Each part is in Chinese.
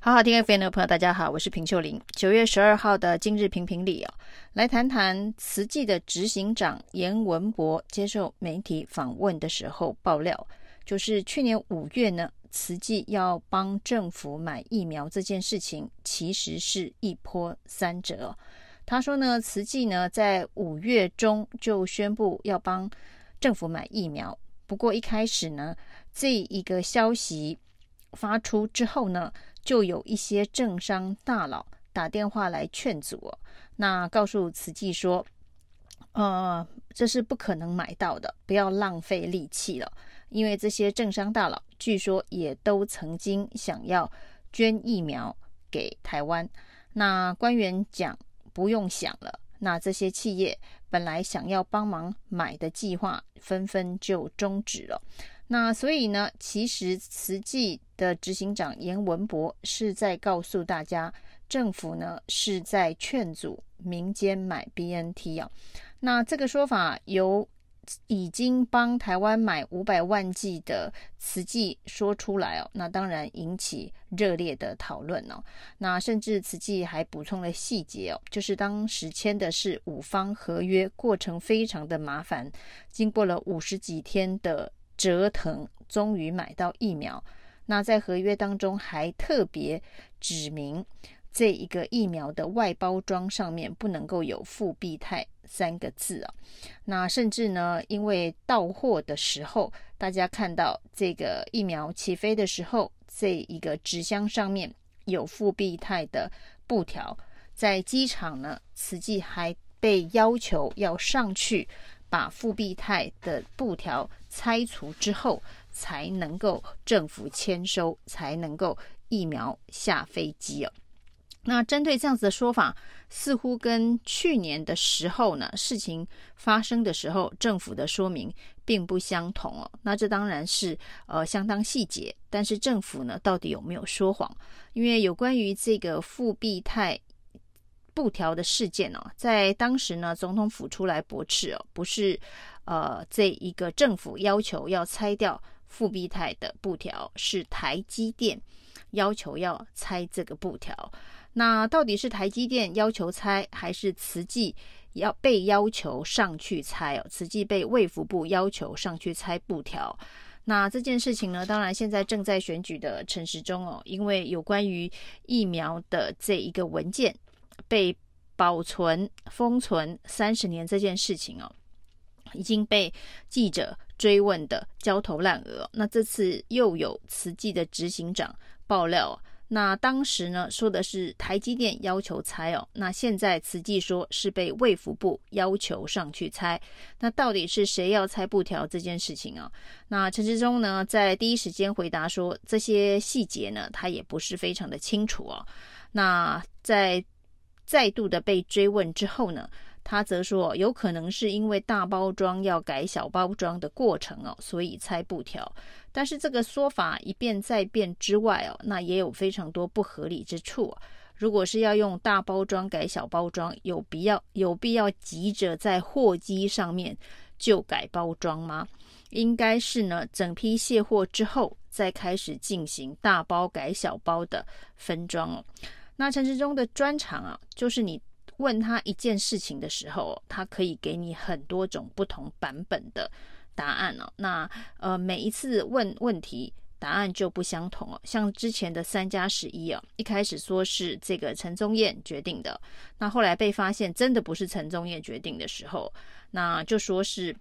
好好听 FM 的朋友，大家好，我是平秀玲。九月十二号的今日评评理啊，来谈谈慈济的执行长颜文博接受媒体访问的时候爆料，就是去年五月呢，慈济要帮政府买疫苗这件事情，其实是一波三折。他说呢，慈济呢在五月中就宣布要帮政府买疫苗，不过一开始呢，这一个消息发出之后呢。就有一些政商大佬打电话来劝阻，那告诉慈济说，呃，这是不可能买到的，不要浪费力气了，因为这些政商大佬据说也都曾经想要捐疫苗给台湾。那官员讲不用想了，那这些企业本来想要帮忙买的计划纷纷就终止了。那所以呢，其实慈济的执行长颜文博是在告诉大家，政府呢是在劝阻民间买 BNT 啊。那这个说法由已经帮台湾买五百万剂的慈济说出来哦，那当然引起热烈的讨论哦。那甚至慈济还补充了细节哦，就是当时签的是五方合约，过程非常的麻烦，经过了五十几天的。折腾，终于买到疫苗。那在合约当中还特别指明，这一个疫苗的外包装上面不能够有复必泰三个字啊。那甚至呢，因为到货的时候，大家看到这个疫苗起飞的时候，这一个纸箱上面有复必泰的布条，在机场呢，慈济还被要求要上去。把复必泰的布条拆除之后，才能够政府签收，才能够疫苗下飞机哦。那针对这样子的说法，似乎跟去年的时候呢，事情发生的时候，政府的说明并不相同哦。那这当然是呃相当细节，但是政府呢，到底有没有说谎？因为有关于这个复必泰。布条的事件哦，在当时呢，总统府出来驳斥哦，不是呃这一个政府要求要拆掉复必泰的布条，是台积电要求要拆这个布条。那到底是台积电要求拆，还是慈济要被要求上去拆哦？慈济被卫福部要求上去拆布条。那这件事情呢，当然现在正在选举的陈时中哦，因为有关于疫苗的这一个文件。被保存封存三十年这件事情哦，已经被记者追问的焦头烂额。那这次又有慈济的执行长爆料，那当时呢说的是台积电要求拆哦，那现在慈济说是被卫福部要求上去拆。那到底是谁要拆布条这件事情啊？那陈志忠呢在第一时间回答说，这些细节呢他也不是非常的清楚哦。那在再度的被追问之后呢，他则说有可能是因为大包装要改小包装的过程哦，所以拆布条。但是这个说法一变再变之外哦，那也有非常多不合理之处。如果是要用大包装改小包装，有必要有必要急着在货机上面就改包装吗？应该是呢，整批卸货之后再开始进行大包改小包的分装哦。那陈时中的专长啊，就是你问他一件事情的时候，他可以给你很多种不同版本的答案哦。那呃，每一次问问题，答案就不相同哦。像之前的三加十一啊，一开始说是这个陈宗彦决定的，那后来被发现真的不是陈宗彦决定的时候，那就说是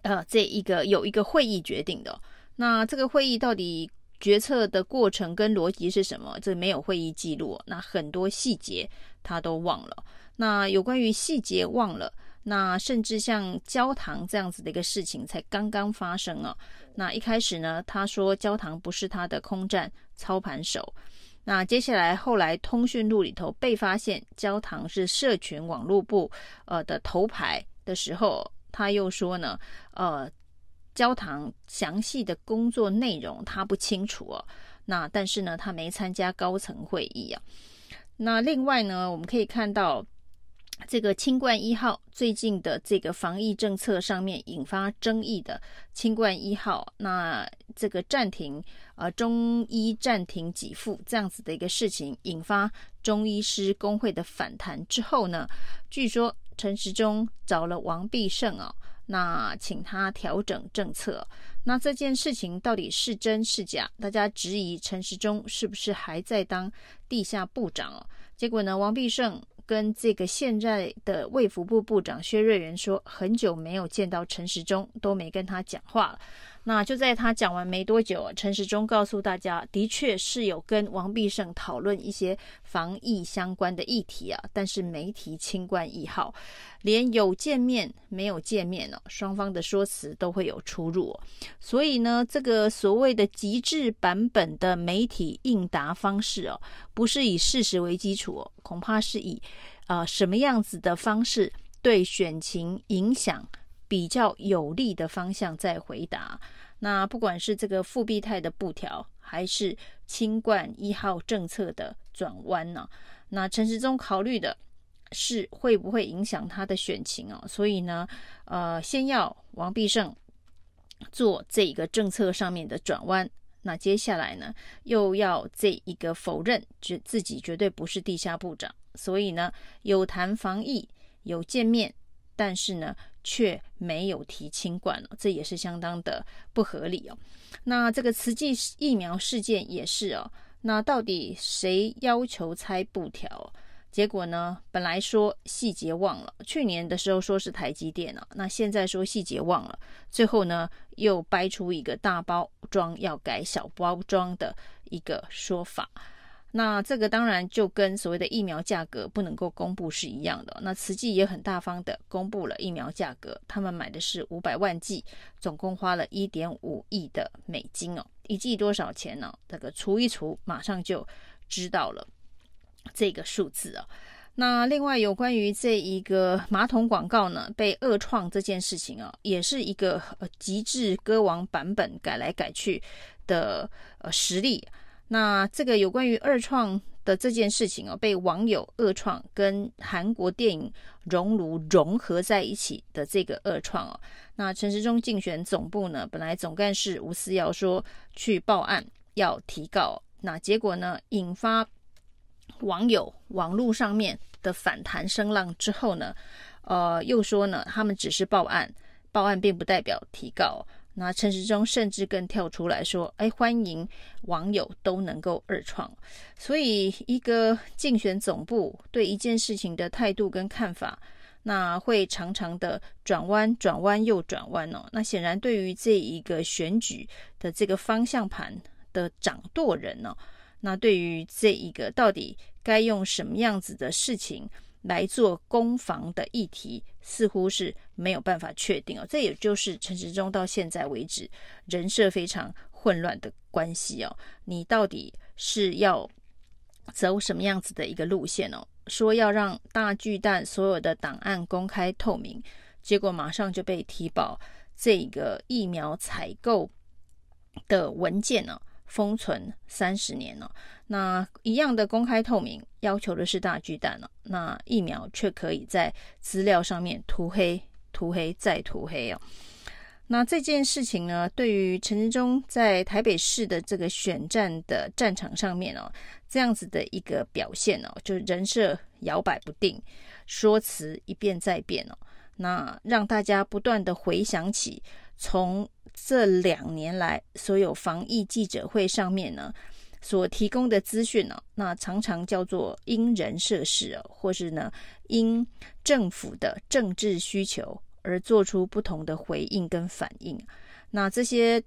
呃这一个有一个会议决定的。那这个会议到底？决策的过程跟逻辑是什么？这没有会议记录，那很多细节他都忘了。那有关于细节忘了，那甚至像焦糖这样子的一个事情才刚刚发生啊。那一开始呢，他说焦糖不是他的空战操盘手。那接下来后来通讯录里头被发现焦糖是社群网络部呃的头牌的时候，他又说呢，呃。焦糖详细的工作内容他不清楚哦，那但是呢，他没参加高层会议啊。那另外呢，我们可以看到这个清冠一号最近的这个防疫政策上面引发争议的清冠一号，那这个暂停呃中医暂停给付这样子的一个事情，引发中医师工会的反弹之后呢，据说陈时中找了王必胜啊，那请他调整政策。那这件事情到底是真是假？大家质疑陈时中是不是还在当地下部长哦？结果呢，王必胜。跟这个现在的卫福部部长薛瑞元说，很久没有见到陈时中，都没跟他讲话了。那就在他讲完没多久，陈时中告诉大家，的确是有跟王必胜讨论一些防疫相关的议题啊，但是没提清冠一号，连有见面没有见面哦，双方的说辞都会有出入哦。所以呢，这个所谓的极致版本的媒体应答方式哦，不是以事实为基础哦，恐怕是以呃什么样子的方式对选情影响比较有利的方向在回答。那不管是这个复必泰的布条，还是清冠一号政策的转弯呢？那陈时中考虑的是会不会影响他的选情哦？所以呢，呃，先要王必胜做这一个政策上面的转弯，那接下来呢，又要这一个否认，绝自己绝对不是地下部长。所以呢，有谈防疫，有见面，但是呢，却没有提清冠了，这也是相当的不合理哦。那这个慈济疫苗事件也是哦。那到底谁要求拆布条？结果呢，本来说细节忘了，去年的时候说是台积电了，那现在说细节忘了，最后呢又掰出一个大包装要改小包装的一个说法。那这个当然就跟所谓的疫苗价格不能够公布是一样的。那慈济也很大方的公布了疫苗价格，他们买的是五百万剂，总共花了一点五亿的美金哦。一剂多少钱呢？这个除一除，马上就知道了这个数字啊。那另外有关于这一个马桶广告呢被二创这件事情啊，也是一个呃极致歌王版本改来改去的呃实例。那这个有关于二创的这件事情哦，被网友二创跟韩国电影《熔炉》融合在一起的这个二创哦，那陈时中竞选总部呢，本来总干事吴思瑶说去报案要提告，那结果呢，引发网友网络上面的反弹声浪之后呢，呃，又说呢，他们只是报案，报案并不代表提告。那陈时中甚至更跳出来说：“哎，欢迎网友都能够二创。”所以，一个竞选总部对一件事情的态度跟看法，那会常常的转弯、转弯又转弯哦。那显然，对于这一个选举的这个方向盘的掌舵人呢，那对于这一个到底该用什么样子的事情来做攻防的议题，似乎是没有办法确定哦。这也就是陈时中到现在为止人设非常混乱的关系哦。你到底是要走什么样子的一个路线哦？说要让大巨蛋所有的档案公开透明，结果马上就被提报这个疫苗采购的文件呢，封存三十年了。那一样的公开透明，要求的是大巨蛋了，那疫苗却可以在资料上面涂黑、涂黑再涂黑哦。那这件事情呢，对于陈时中在台北市的这个选战的战场上面哦，这样子的一个表现哦，就是人设摇摆不定，说辞一变再变哦，那让大家不断的回想起从这两年来所有防疫记者会上面呢。所提供的资讯呢，那常常叫做因人设事哦，或是呢因政府的政治需求而做出不同的回应跟反应。那这些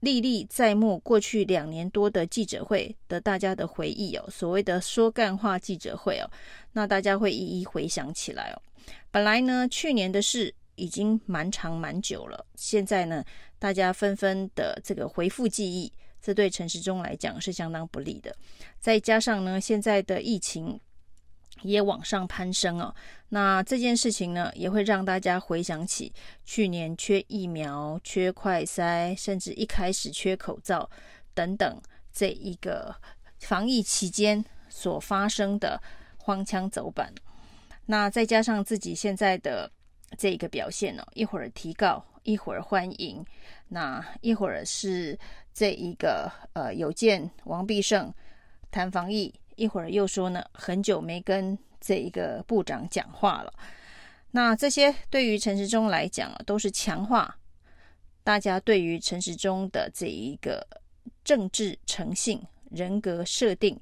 历历在目，过去两年多的记者会的大家的回忆哦，所谓的说干话记者会哦，那大家会一一回想起来哦。本来呢，去年的事已经蛮长蛮久了，现在呢，大家纷纷的这个回复记忆。这对陈时中来讲是相当不利的，再加上呢，现在的疫情也往上攀升哦，那这件事情呢，也会让大家回想起去年缺疫苗、缺快筛，甚至一开始缺口罩等等，这一个防疫期间所发生的荒腔走板。那再加上自己现在的这一个表现哦，一会儿提告，一会儿欢迎，那一会儿是这一个呃有见王必胜谈防疫，一会儿又说呢很久没跟这一个部长讲话了。那这些对于陈时中来讲啊，都是强化大家对于陈时中的这一个政治诚信、人格设定，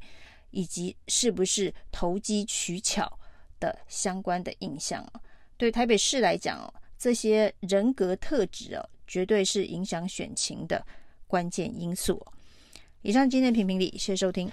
以及是不是投机取巧的相关的印象。对台北市来讲哦，这些人格特质哦，绝对是影响选情的关键因素。以上今天的评评理，谢谢收听。